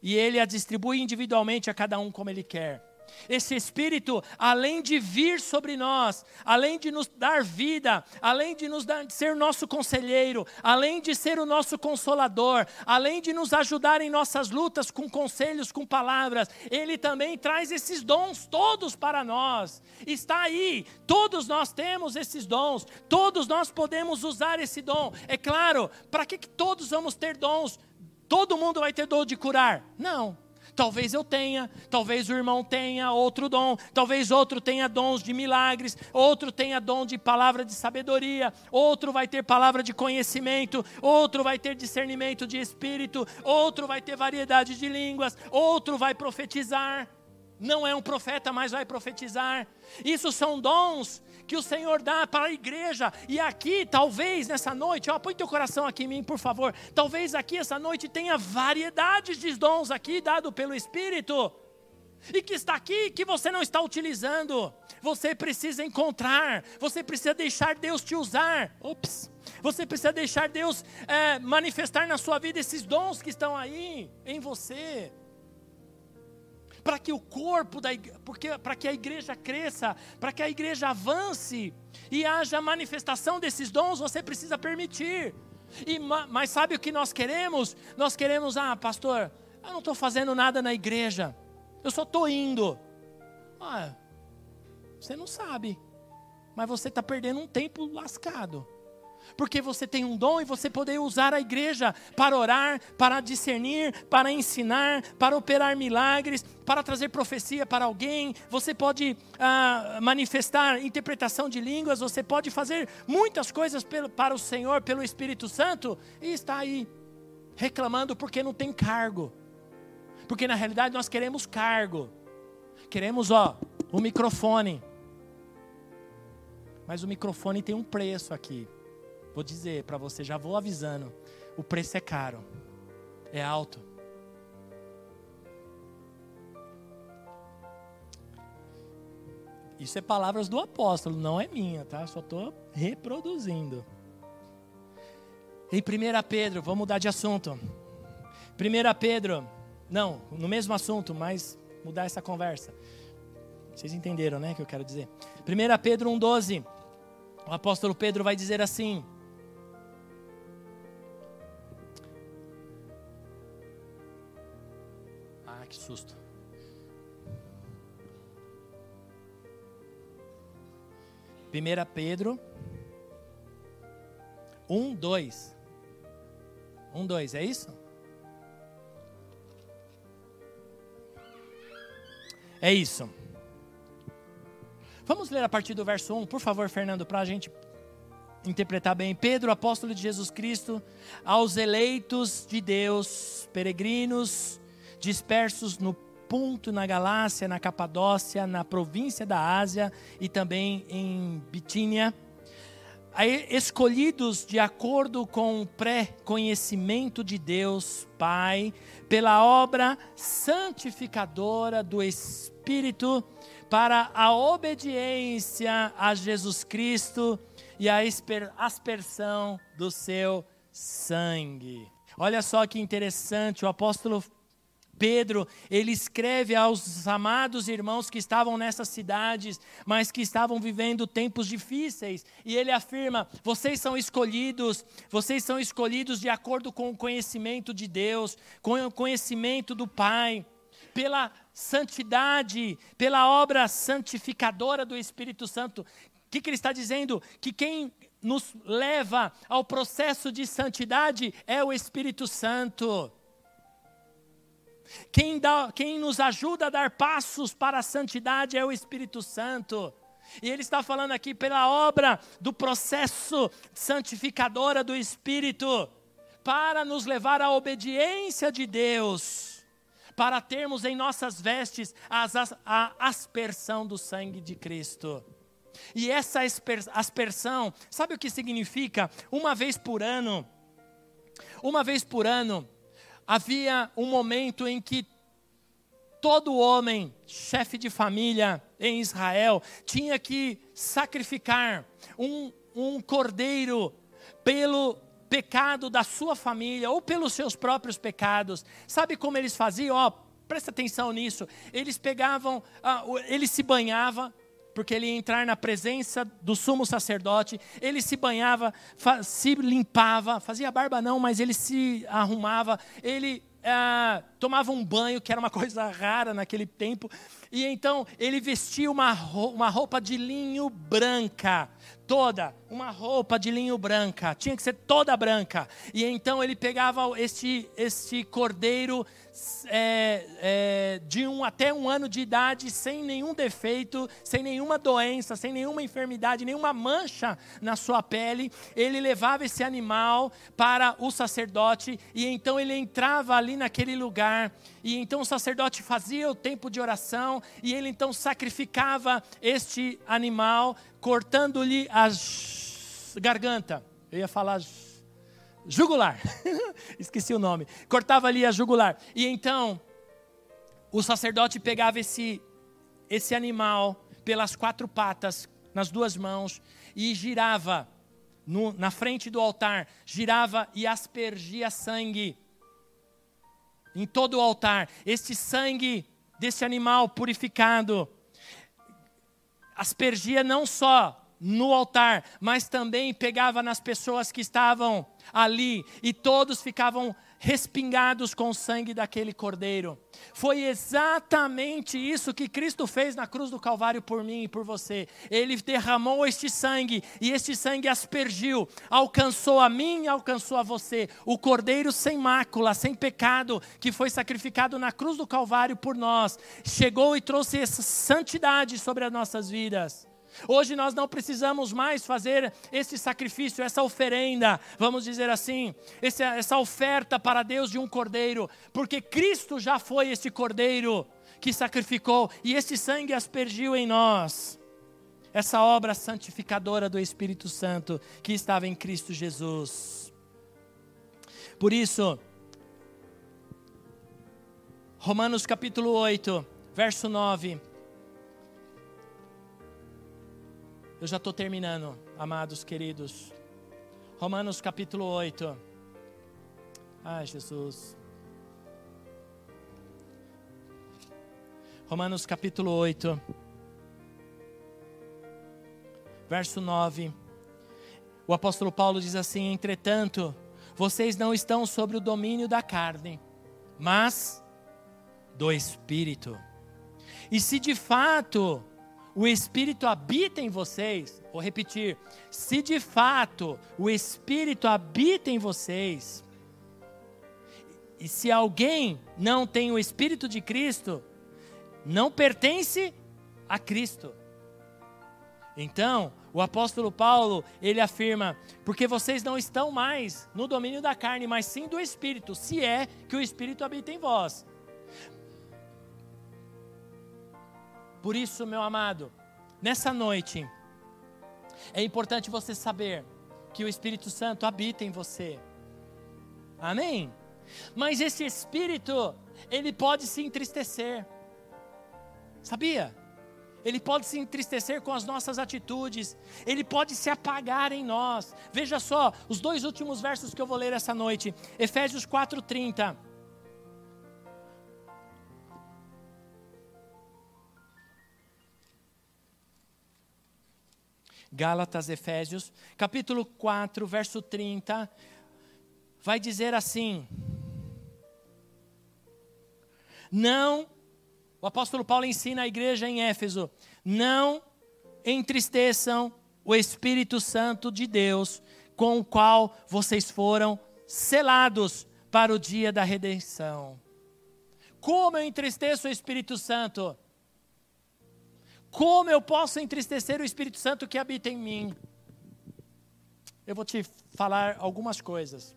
e ele a distribui individualmente a cada um como ele quer. Esse Espírito, além de vir sobre nós, além de nos dar vida, além de nos dar, ser nosso conselheiro, além de ser o nosso consolador, além de nos ajudar em nossas lutas com conselhos, com palavras, ele também traz esses dons todos para nós. Está aí, todos nós temos esses dons, todos nós podemos usar esse dom. É claro, para que, que todos vamos ter dons? Todo mundo vai ter dom de curar? Não. Talvez eu tenha, talvez o irmão tenha outro dom, talvez outro tenha dons de milagres, outro tenha dom de palavra de sabedoria, outro vai ter palavra de conhecimento, outro vai ter discernimento de espírito, outro vai ter variedade de línguas, outro vai profetizar. Não é um profeta, mas vai profetizar. Isso são dons que o Senhor dá para a igreja. E aqui, talvez nessa noite, ó, põe teu coração aqui em mim, por favor. Talvez aqui essa noite tenha variedades de dons aqui dado pelo Espírito. E que está aqui, que você não está utilizando. Você precisa encontrar, você precisa deixar Deus te usar. Ops. Você precisa deixar Deus é, manifestar na sua vida esses dons que estão aí em você para que o corpo da porque para que a igreja cresça, para que a igreja avance e haja manifestação desses dons, você precisa permitir. E mas sabe o que nós queremos? Nós queremos, ah, pastor, eu não estou fazendo nada na igreja, eu só estou indo. Ah, você não sabe, mas você está perdendo um tempo lascado. Porque você tem um dom e você poder usar a igreja para orar, para discernir, para ensinar, para operar milagres, para trazer profecia para alguém. Você pode ah, manifestar interpretação de línguas, você pode fazer muitas coisas pelo, para o Senhor pelo Espírito Santo e está aí reclamando porque não tem cargo. Porque na realidade nós queremos cargo. Queremos, ó, o microfone. Mas o microfone tem um preço aqui. Vou dizer para você, já vou avisando. O preço é caro. É alto. Isso é palavras do apóstolo, não é minha, tá? Só estou reproduzindo. Em 1 Pedro, vamos mudar de assunto. 1 Pedro, não, no mesmo assunto, mas mudar essa conversa. Vocês entenderam, né, o que eu quero dizer? 1 Pedro 1,12. O apóstolo Pedro vai dizer assim: que susto. Primeira Pedro 1, 2. 1, 2, é isso? É isso. Vamos ler a partir do verso 1, por favor, Fernando, para a gente interpretar bem. Pedro, apóstolo de Jesus Cristo, aos eleitos de Deus, peregrinos dispersos no Ponto, na Galácia, na Capadócia, na província da Ásia e também em Bitínia, escolhidos de acordo com o pré-conhecimento de Deus Pai, pela obra santificadora do Espírito, para a obediência a Jesus Cristo e a aspersão do seu sangue. Olha só que interessante, o apóstolo Pedro, ele escreve aos amados irmãos que estavam nessas cidades, mas que estavam vivendo tempos difíceis, e ele afirma: vocês são escolhidos, vocês são escolhidos de acordo com o conhecimento de Deus, com o conhecimento do Pai, pela santidade, pela obra santificadora do Espírito Santo. O que, que ele está dizendo? Que quem nos leva ao processo de santidade é o Espírito Santo. Quem, dá, quem nos ajuda a dar passos para a santidade é o Espírito Santo. E ele está falando aqui pela obra do processo santificadora do Espírito, para nos levar à obediência de Deus, para termos em nossas vestes a aspersão do sangue de Cristo. E essa aspersão, sabe o que significa? Uma vez por ano, uma vez por ano, havia um momento em que todo homem, chefe de família em Israel, tinha que sacrificar um, um cordeiro pelo pecado da sua família ou pelos seus próprios pecados. Sabe como eles faziam? Ó, presta atenção nisso. Eles pegavam, uh, ele se banhava, porque ele ia entrar na presença do sumo sacerdote, ele se banhava, se limpava, fazia barba não, mas ele se arrumava, ele ah, tomava um banho, que era uma *laughs* coisa rara naquele tempo, e então ele vestia uma roupa, uma roupa de linho branca, toda, uma roupa de linho branca, tinha que ser toda branca, e então ele pegava este, este cordeiro é, é, de um até um ano de idade, sem nenhum defeito, sem nenhuma doença, sem nenhuma enfermidade, nenhuma mancha na sua pele, ele levava esse animal para o sacerdote e então ele entrava ali naquele lugar e então o sacerdote fazia o tempo de oração e ele então sacrificava este animal, cortando-lhe a garganta. Eu ia falar jugular. *laughs* Esqueci o nome. Cortava ali a jugular. E então, o sacerdote pegava esse, esse animal pelas quatro patas, nas duas mãos, e girava no, na frente do altar, girava e aspergia sangue em todo o altar. Este sangue desse animal purificado aspergia não só no altar, mas também pegava nas pessoas que estavam ali e todos ficavam respingados com o sangue daquele cordeiro. Foi exatamente isso que Cristo fez na cruz do Calvário por mim e por você. Ele derramou este sangue e este sangue aspergiu, alcançou a mim e alcançou a você. O cordeiro sem mácula, sem pecado, que foi sacrificado na cruz do Calvário por nós, chegou e trouxe essa santidade sobre as nossas vidas. Hoje nós não precisamos mais fazer esse sacrifício, essa oferenda, vamos dizer assim, essa, oferta para Deus de um cordeiro, porque Cristo já foi esse cordeiro que sacrificou e esse sangue aspergiu em nós. Essa obra santificadora do Espírito Santo que estava em Cristo Jesus. Por isso, Romanos capítulo 8, verso 9 Eu já estou terminando, amados queridos. Romanos capítulo 8. Ai, Jesus. Romanos capítulo 8. Verso 9. O apóstolo Paulo diz assim: Entretanto, vocês não estão sobre o domínio da carne, mas do espírito. E se de fato o Espírito habita em vocês, vou repetir, se de fato o Espírito habita em vocês, e se alguém não tem o Espírito de Cristo, não pertence a Cristo. Então, o apóstolo Paulo, ele afirma: porque vocês não estão mais no domínio da carne, mas sim do Espírito, se é que o Espírito habita em vós. Por isso, meu amado, nessa noite, é importante você saber que o Espírito Santo habita em você. Amém? Mas esse Espírito, ele pode se entristecer. Sabia? Ele pode se entristecer com as nossas atitudes, ele pode se apagar em nós. Veja só, os dois últimos versos que eu vou ler essa noite, Efésios 4:30. Gálatas, Efésios, capítulo 4, verso 30, vai dizer assim: Não, o apóstolo Paulo ensina a igreja em Éfeso, não entristeçam o Espírito Santo de Deus, com o qual vocês foram selados para o dia da redenção. Como eu entristeço o Espírito Santo? Como eu posso entristecer o Espírito Santo que habita em mim? Eu vou te falar algumas coisas.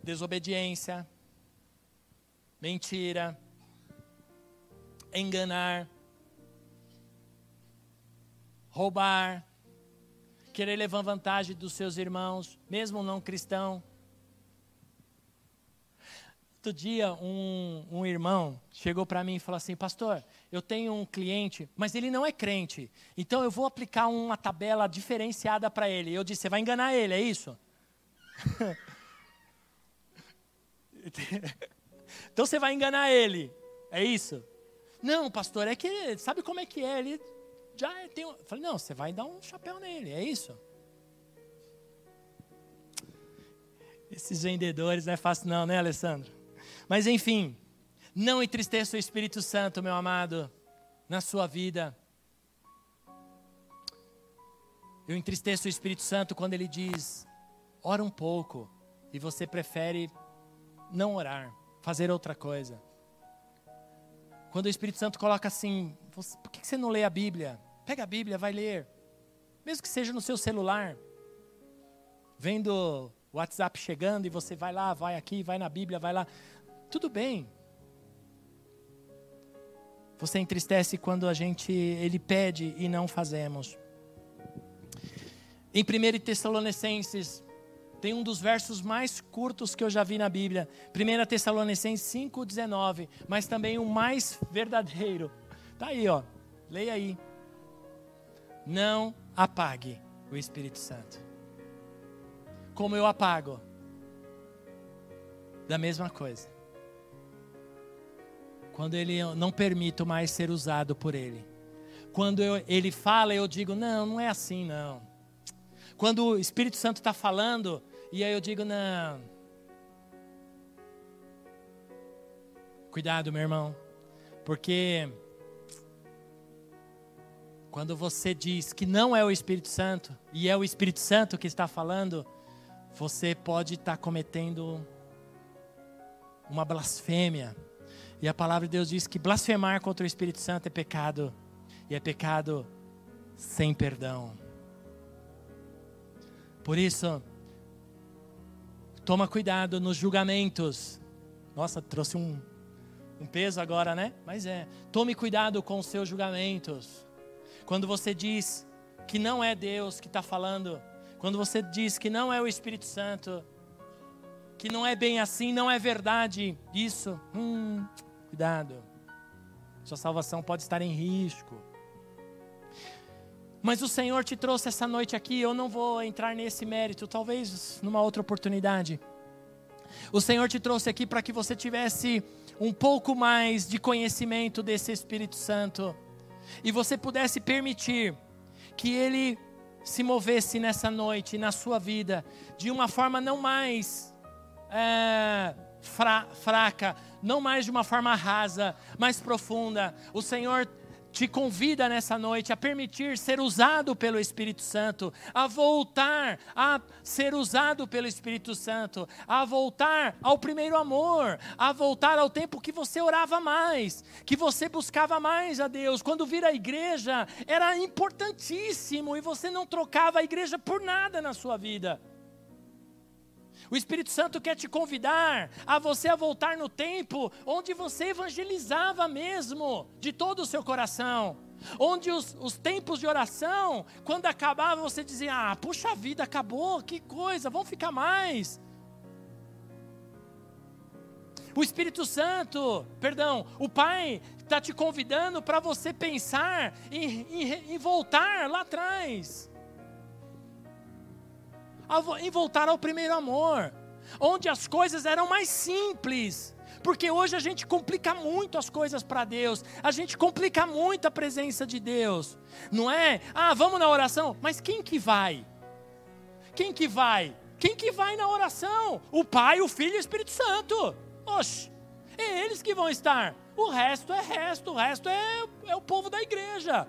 Desobediência, mentira, enganar, roubar, querer levar vantagem dos seus irmãos, mesmo não cristão. Outro dia, um, um irmão chegou para mim e falou assim: Pastor, eu tenho um cliente, mas ele não é crente, então eu vou aplicar uma tabela diferenciada para ele. Eu disse: Você vai enganar ele, é isso? *laughs* então você vai enganar ele, é isso? Não, pastor, é que sabe como é que é? Ele já tem. Falei: Não, você vai dar um chapéu nele, é isso? Esses vendedores não é fácil, não, né, Alessandro? Mas enfim, não entristeça o Espírito Santo, meu amado, na sua vida. Eu entristeço o Espírito Santo quando ele diz: ora um pouco, e você prefere não orar, fazer outra coisa. Quando o Espírito Santo coloca assim: por que você não lê a Bíblia? Pega a Bíblia, vai ler. Mesmo que seja no seu celular, vendo o WhatsApp chegando e você vai lá, vai aqui, vai na Bíblia, vai lá. Tudo bem. Você entristece quando a gente ele pede e não fazemos. Em 1 Tessalonicenses, tem um dos versos mais curtos que eu já vi na Bíblia. 1 Tessalonicenses 5,19. Mas também o mais verdadeiro. Está aí, ó. Leia aí. Não apague o Espírito Santo. Como eu apago? Da mesma coisa quando ele não permito mais ser usado por ele. Quando eu, ele fala, eu digo: não, não é assim, não. Quando o Espírito Santo está falando, e aí eu digo: não. Cuidado, meu irmão, porque quando você diz que não é o Espírito Santo, e é o Espírito Santo que está falando, você pode estar cometendo uma blasfêmia. E a palavra de Deus diz que blasfemar contra o Espírito Santo é pecado, e é pecado sem perdão. Por isso, toma cuidado nos julgamentos. Nossa, trouxe um, um peso agora, né? Mas é. Tome cuidado com os seus julgamentos. Quando você diz que não é Deus que está falando, quando você diz que não é o Espírito Santo, que não é bem assim, não é verdade isso, hum, cuidado. Sua salvação pode estar em risco. Mas o Senhor te trouxe essa noite aqui, eu não vou entrar nesse mérito, talvez numa outra oportunidade. O Senhor te trouxe aqui para que você tivesse um pouco mais de conhecimento desse Espírito Santo e você pudesse permitir que Ele se movesse nessa noite, na sua vida, de uma forma não mais é, fra fraca, não mais de uma forma rasa, mais profunda. O Senhor te convida nessa noite a permitir ser usado pelo Espírito Santo, a voltar a ser usado pelo Espírito Santo, a voltar ao primeiro amor, a voltar ao tempo que você orava mais, que você buscava mais a Deus. Quando vir a igreja, era importantíssimo e você não trocava a igreja por nada na sua vida. O Espírito Santo quer te convidar a você a voltar no tempo onde você evangelizava mesmo, de todo o seu coração. Onde os, os tempos de oração, quando acabava, você dizia: Ah, puxa vida, acabou, que coisa, vamos ficar mais. O Espírito Santo, perdão, o Pai está te convidando para você pensar em, em, em voltar lá atrás em voltar ao primeiro amor, onde as coisas eram mais simples. Porque hoje a gente complica muito as coisas para Deus, a gente complica muito a presença de Deus, não é? Ah, vamos na oração, mas quem que vai? Quem que vai? Quem que vai na oração? O Pai, o Filho e o Espírito Santo. Oxe, é eles que vão estar. O resto é resto, o resto é, é o povo da igreja.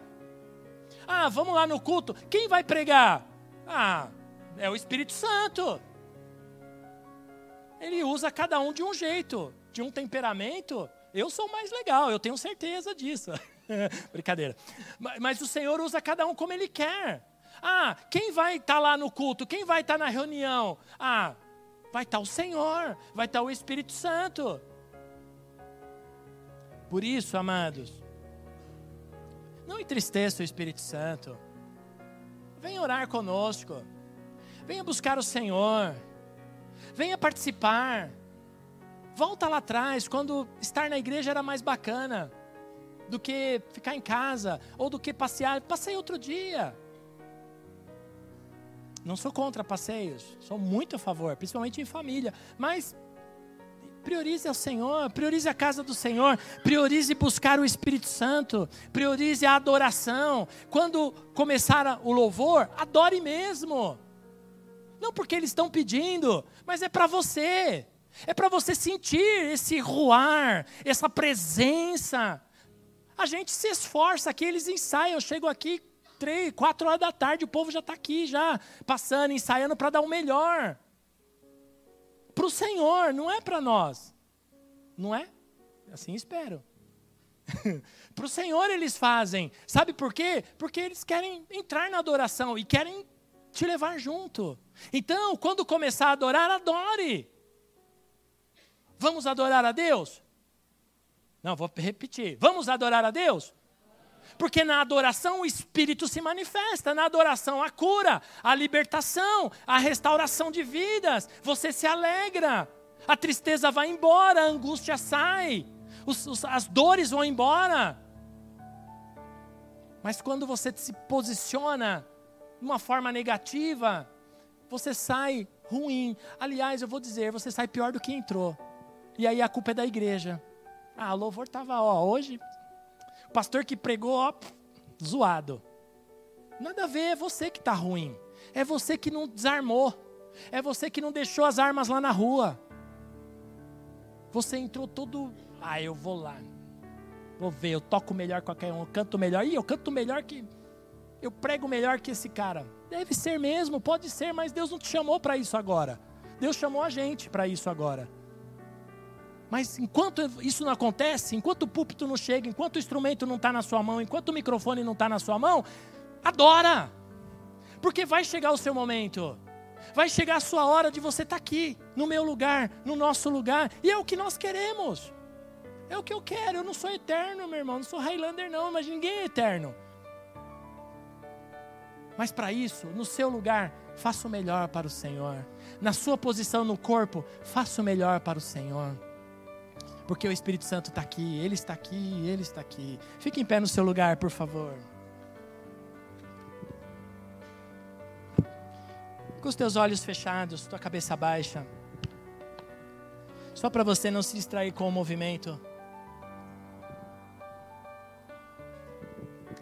Ah, vamos lá no culto. Quem vai pregar? Ah, é o Espírito Santo. Ele usa cada um de um jeito, de um temperamento. Eu sou mais legal, eu tenho certeza disso. *laughs* Brincadeira. Mas, mas, o Senhor usa cada um como Ele quer. Ah, quem vai estar tá lá no culto? Quem vai estar tá na reunião? Ah, vai estar tá o Senhor, vai estar tá o Espírito Santo. Por isso, amados, não entristeça o Espírito Santo. Vem orar conosco. Venha buscar o Senhor. Venha participar. Volta lá atrás, quando estar na igreja era mais bacana do que ficar em casa ou do que passear. Passei outro dia. Não sou contra passeios, sou muito a favor, principalmente em família. Mas priorize o Senhor, priorize a casa do Senhor, priorize buscar o Espírito Santo, priorize a adoração. Quando começar o louvor, adore mesmo. Não porque eles estão pedindo, mas é para você. É para você sentir esse ruar, essa presença. A gente se esforça aqui, eles ensaiam. Eu chego aqui três, quatro horas da tarde, o povo já está aqui, já passando, ensaiando para dar o melhor. Para o Senhor, não é para nós. Não é? Assim espero. *laughs* para o Senhor eles fazem. Sabe por quê? Porque eles querem entrar na adoração e querem te levar junto. Então, quando começar a adorar, adore. Vamos adorar a Deus? Não, vou repetir. Vamos adorar a Deus? Porque na adoração o Espírito se manifesta, na adoração a cura, a libertação, a restauração de vidas. Você se alegra, a tristeza vai embora, a angústia sai, os, os, as dores vão embora. Mas quando você se posiciona de uma forma negativa, você sai ruim. Aliás, eu vou dizer, você sai pior do que entrou. E aí a culpa é da igreja. Ah, o louvor estava, ó, hoje, o pastor que pregou, ó, zoado. Nada a ver, é você que está ruim. É você que não desarmou. É você que não deixou as armas lá na rua. Você entrou todo. Ah, eu vou lá. Vou ver, eu toco melhor que qualquer um, eu canto melhor. Ih, eu canto melhor que. Eu prego melhor que esse cara. Deve ser mesmo, pode ser, mas Deus não te chamou para isso agora. Deus chamou a gente para isso agora. Mas enquanto isso não acontece, enquanto o púlpito não chega, enquanto o instrumento não está na sua mão, enquanto o microfone não está na sua mão, adora. Porque vai chegar o seu momento. Vai chegar a sua hora de você estar tá aqui, no meu lugar, no nosso lugar. E é o que nós queremos. É o que eu quero. Eu não sou eterno, meu irmão. Não sou Highlander, não. Mas ninguém é eterno. Mas para isso, no seu lugar, faça o melhor para o Senhor. Na sua posição no corpo, faça o melhor para o Senhor porque o Espírito Santo está aqui, ele está aqui, ele está aqui. Fique em pé no seu lugar, por favor. Com os teus olhos fechados, tua cabeça baixa. Só para você não se distrair com o movimento.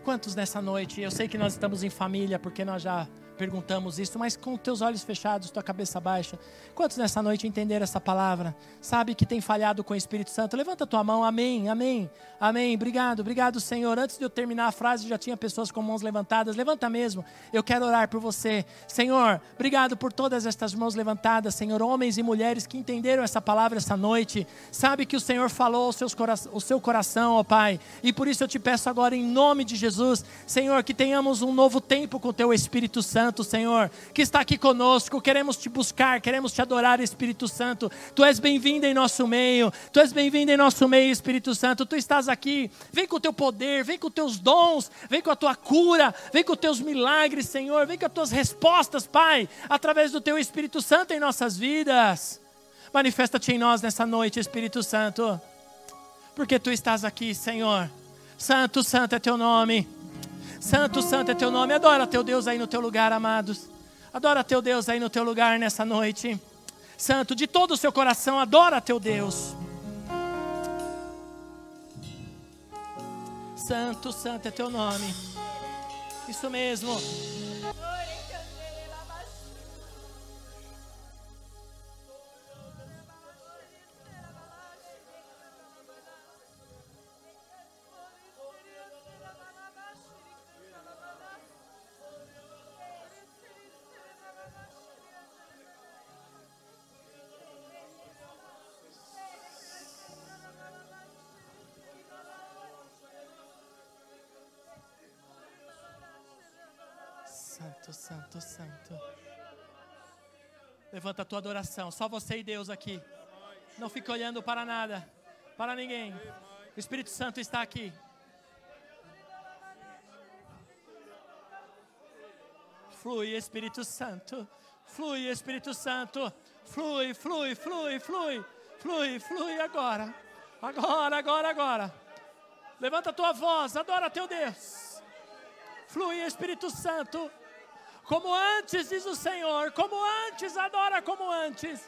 Quantos nessa noite? Eu sei que nós estamos em família, porque nós já perguntamos isso, mas com teus olhos fechados, tua cabeça baixa. Quantos nessa noite entenderam essa palavra? Sabe que tem falhado com o Espírito Santo? Levanta tua mão, amém, amém, amém. Obrigado, obrigado, Senhor. Antes de eu terminar a frase, já tinha pessoas com mãos levantadas. Levanta mesmo, eu quero orar por você. Senhor, obrigado por todas estas mãos levantadas, Senhor, homens e mulheres que entenderam essa palavra essa noite. Sabe que o Senhor falou ao seus cora o seu coração, ó Pai, e por isso eu te peço agora, em nome de Jesus, Senhor, que tenhamos um novo tempo com o teu Espírito Santo. Santo, Senhor, que está aqui conosco. Queremos te buscar, queremos te adorar, Espírito Santo. Tu és bem-vindo em nosso meio. Tu és bem-vindo em nosso meio, Espírito Santo. Tu estás aqui. Vem com o teu poder, vem com os teus dons, vem com a tua cura, vem com os teus milagres, Senhor. Vem com as tuas respostas, Pai, através do teu Espírito Santo em nossas vidas. Manifesta-te em nós nessa noite, Espírito Santo. Porque tu estás aqui, Senhor. Santo, santo é teu nome. Santo, santo é teu nome. Adora teu Deus aí no teu lugar, amados. Adora teu Deus aí no teu lugar nessa noite. Santo, de todo o seu coração, adora teu Deus. Santo, santo é teu nome. Isso mesmo. Levanta a tua adoração, só você e Deus aqui. Não fique olhando para nada, para ninguém. O Espírito Santo está aqui. Flui, Espírito Santo. Flui, Espírito Santo. Flui, flui, flui, flui. Flui, flui agora. Agora, agora, agora. Levanta a tua voz, adora teu Deus. Flui, Espírito Santo. Como antes, diz o Senhor, como antes, adora como antes.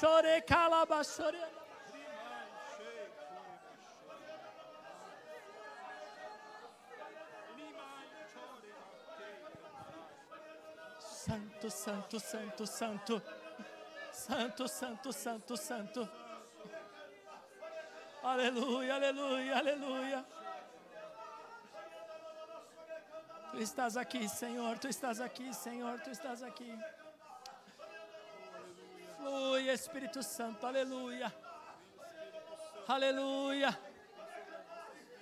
Chore calabachore. Santo, santo, santo, santo. Santo, santo, santo, santo. Aleluia, aleluia, aleluia. Tu estás aqui, Senhor, tu estás aqui, Senhor, tu estás aqui. Flui, Espírito Santo, aleluia. Aleluia.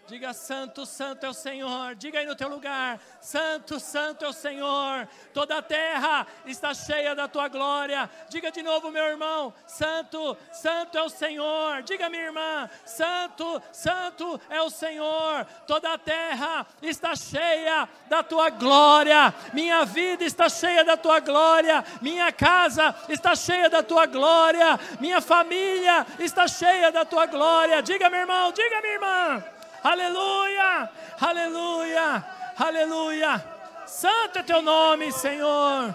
Diga santo, santo é o Senhor. Diga aí no teu lugar: Santo, santo é o Senhor. Toda a terra está cheia da tua glória. Diga de novo, meu irmão: Santo, santo é o Senhor. Diga, minha irmã: Santo, santo é o Senhor. Toda a terra está cheia da tua glória. Minha vida está cheia da tua glória. Minha casa está cheia da tua glória. Minha família está cheia da tua glória. Diga, meu irmão, diga, minha irmã. Aleluia, aleluia, aleluia. Santo é teu nome, Senhor.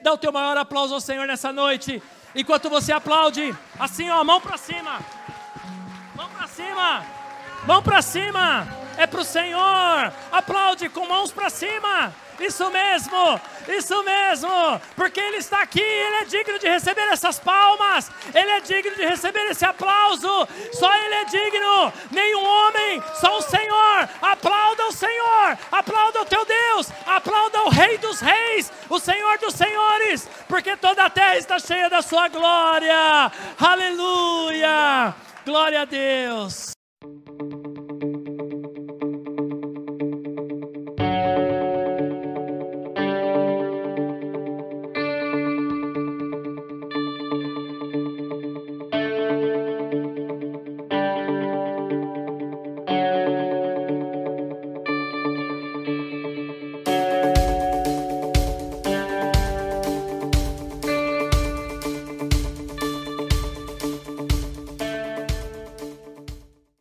Dá o teu maior aplauso ao Senhor nessa noite. Enquanto você aplaude, assim, ó, mão para cima. Mão para cima. Mão para cima. É para o Senhor. Aplaude com mãos para cima. Isso mesmo, isso mesmo, porque Ele está aqui, Ele é digno de receber essas palmas, Ele é digno de receber esse aplauso, só Ele é digno, nenhum homem, só o Senhor. Aplauda o Senhor, aplauda o teu Deus, aplauda o Rei dos Reis, o Senhor dos Senhores, porque toda a terra está cheia da Sua glória. Aleluia, glória a Deus.